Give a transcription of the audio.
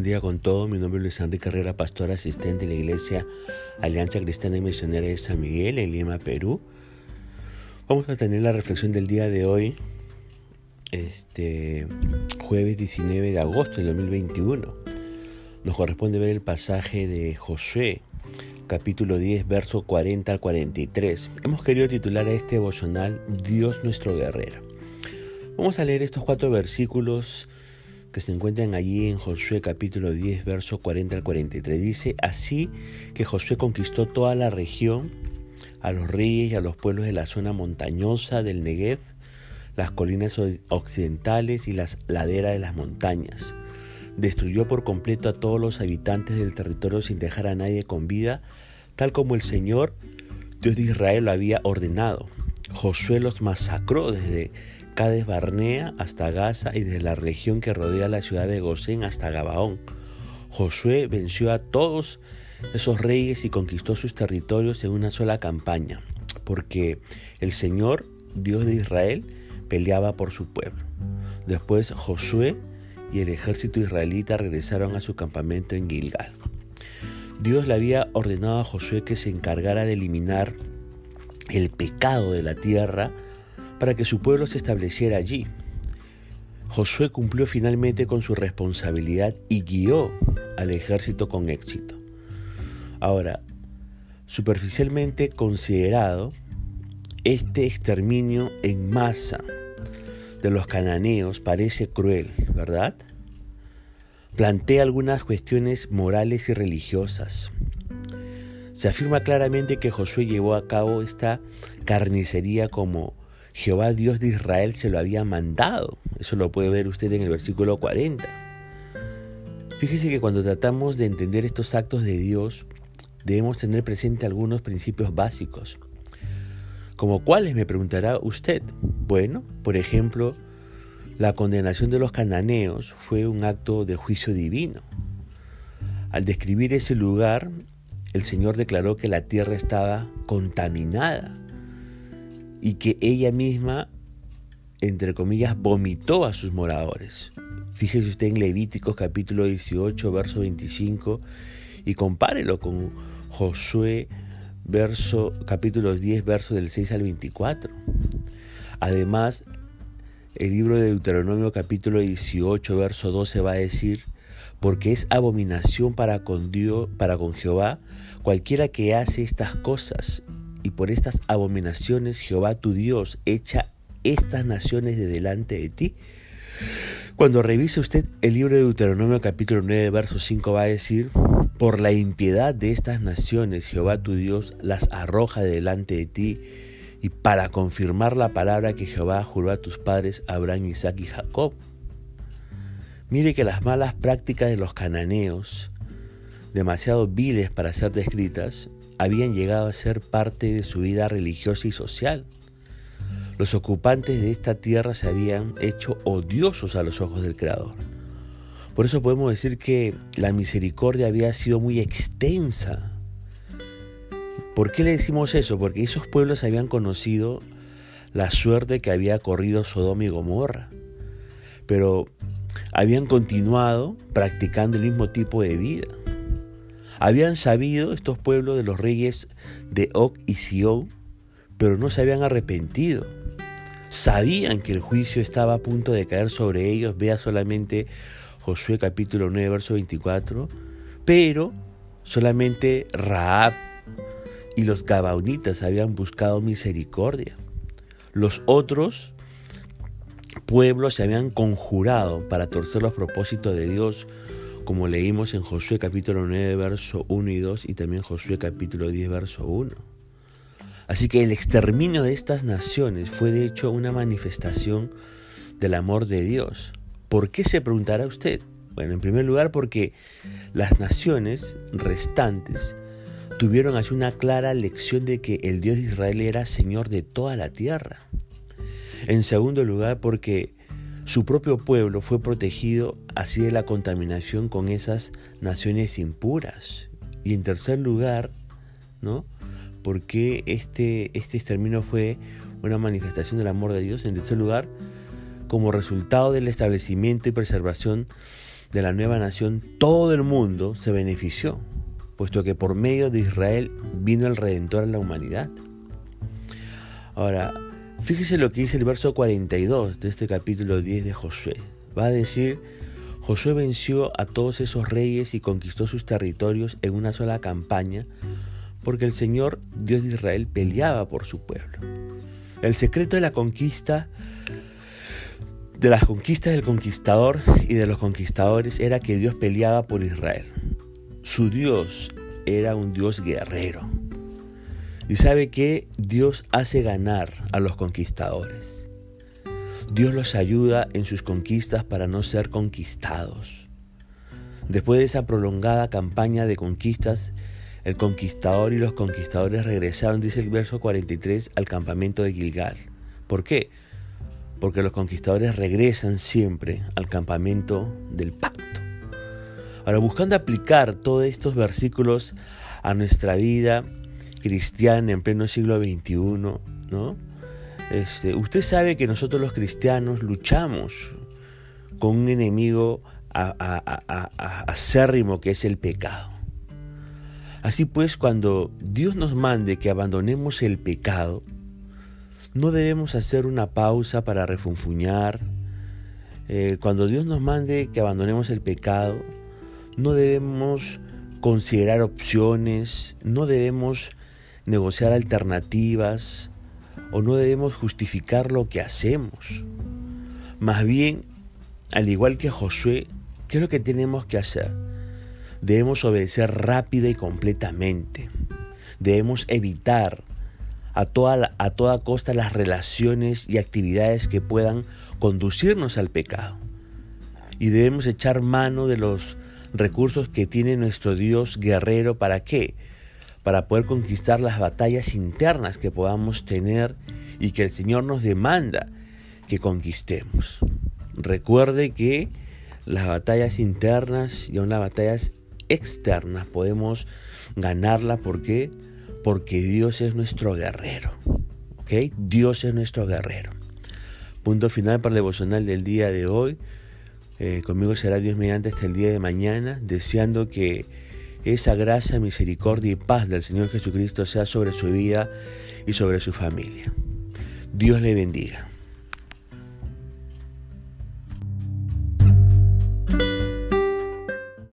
Buen día con todo. Mi nombre es Luis Enrique Carrera, pastor asistente de la Iglesia Alianza Cristiana y Misionera de San Miguel en Lima, Perú. Vamos a tener la reflexión del día de hoy, este jueves 19 de agosto del 2021. Nos corresponde ver el pasaje de Josué, capítulo 10, verso 40 al 43. Hemos querido titular a este devocional Dios nuestro guerrero. Vamos a leer estos cuatro versículos que se encuentran allí en Josué capítulo 10, verso 40 al 43. Dice, así que Josué conquistó toda la región, a los reyes y a los pueblos de la zona montañosa del Negev, las colinas occidentales y las laderas de las montañas. Destruyó por completo a todos los habitantes del territorio sin dejar a nadie con vida, tal como el Señor, Dios de Israel, lo había ordenado. Josué los masacró desde Cades Barnea hasta Gaza y desde la región que rodea la ciudad de Gosén hasta Gabaón. Josué venció a todos esos reyes y conquistó sus territorios en una sola campaña, porque el Señor, Dios de Israel, peleaba por su pueblo. Después Josué y el ejército israelita regresaron a su campamento en Gilgal. Dios le había ordenado a Josué que se encargara de eliminar el pecado de la tierra para que su pueblo se estableciera allí. Josué cumplió finalmente con su responsabilidad y guió al ejército con éxito. Ahora, superficialmente considerado, este exterminio en masa de los cananeos parece cruel, ¿verdad? Plantea algunas cuestiones morales y religiosas. Se afirma claramente que Josué llevó a cabo esta carnicería como Jehová Dios de Israel se lo había mandado. Eso lo puede ver usted en el versículo 40. Fíjese que cuando tratamos de entender estos actos de Dios, debemos tener presente algunos principios básicos. ¿Como cuáles me preguntará usted? Bueno, por ejemplo, la condenación de los cananeos fue un acto de juicio divino. Al describir ese lugar, el Señor declaró que la tierra estaba contaminada y que ella misma, entre comillas, vomitó a sus moradores. Fíjese usted en Levíticos capítulo 18, verso 25, y compárelo con Josué verso, capítulo 10, verso del 6 al 24. Además, el libro de Deuteronomio capítulo 18, verso 12 va a decir, porque es abominación para con Dios, para con Jehová, cualquiera que hace estas cosas, y por estas abominaciones Jehová tu Dios echa estas naciones de delante de ti. Cuando revise usted el libro de Deuteronomio capítulo 9, verso 5 va a decir, por la impiedad de estas naciones Jehová tu Dios las arroja de delante de ti y para confirmar la palabra que Jehová juró a tus padres Abraham, Isaac y Jacob. Mire que las malas prácticas de los cananeos, demasiado viles para ser descritas, habían llegado a ser parte de su vida religiosa y social. Los ocupantes de esta tierra se habían hecho odiosos a los ojos del Creador. Por eso podemos decir que la misericordia había sido muy extensa. ¿Por qué le decimos eso? Porque esos pueblos habían conocido la suerte que había corrido Sodoma y Gomorra. Pero habían continuado practicando el mismo tipo de vida. Habían sabido estos pueblos de los reyes de Og y Sion, pero no se habían arrepentido. Sabían que el juicio estaba a punto de caer sobre ellos, vea solamente Josué capítulo 9, verso 24, pero solamente Raab y los Gabaonitas habían buscado misericordia. Los otros pueblos se habían conjurado para torcer los propósitos de Dios como leímos en Josué capítulo 9, verso 1 y 2 y también Josué capítulo 10, verso 1. Así que el exterminio de estas naciones fue de hecho una manifestación del amor de Dios. ¿Por qué se preguntará usted? Bueno, en primer lugar porque las naciones restantes tuvieron así una clara lección de que el Dios de Israel era Señor de toda la tierra. En segundo lugar porque su propio pueblo fue protegido así de la contaminación con esas naciones impuras. Y en tercer lugar, ¿no? Porque este, este exterminio fue una manifestación del amor de Dios. En tercer lugar, como resultado del establecimiento y preservación de la nueva nación, todo el mundo se benefició, puesto que por medio de Israel vino el Redentor a la humanidad. Ahora, fíjese lo que dice el verso 42 de este capítulo 10 de Josué. Va a decir, Josué venció a todos esos reyes y conquistó sus territorios en una sola campaña, porque el Señor, Dios de Israel, peleaba por su pueblo. El secreto de la conquista de las conquistas del conquistador y de los conquistadores era que Dios peleaba por Israel. Su Dios era un Dios guerrero. Y sabe que Dios hace ganar a los conquistadores. Dios los ayuda en sus conquistas para no ser conquistados. Después de esa prolongada campaña de conquistas, el conquistador y los conquistadores regresaron, dice el verso 43, al campamento de Gilgal. ¿Por qué? porque los conquistadores regresan siempre al campamento del pacto. Ahora, buscando aplicar todos estos versículos a nuestra vida cristiana en pleno siglo XXI, ¿no? Este, usted sabe que nosotros los cristianos luchamos con un enemigo acérrimo que es el pecado. Así pues, cuando Dios nos mande que abandonemos el pecado, no debemos hacer una pausa para refunfuñar. Eh, cuando Dios nos mande que abandonemos el pecado, no debemos considerar opciones, no debemos negociar alternativas o no debemos justificar lo que hacemos. Más bien, al igual que Josué, ¿qué es lo que tenemos que hacer? Debemos obedecer rápida y completamente. Debemos evitar a toda, a toda costa las relaciones y actividades que puedan conducirnos al pecado. Y debemos echar mano de los recursos que tiene nuestro Dios guerrero. ¿Para qué? Para poder conquistar las batallas internas que podamos tener y que el Señor nos demanda que conquistemos. Recuerde que las batallas internas y aún las batallas externas podemos ganarlas porque porque Dios es nuestro guerrero. ¿Ok? Dios es nuestro guerrero. Punto final para el devocional del día de hoy. Eh, conmigo será Dios mediante hasta el día de mañana, deseando que esa gracia, misericordia y paz del Señor Jesucristo sea sobre su vida y sobre su familia. Dios le bendiga.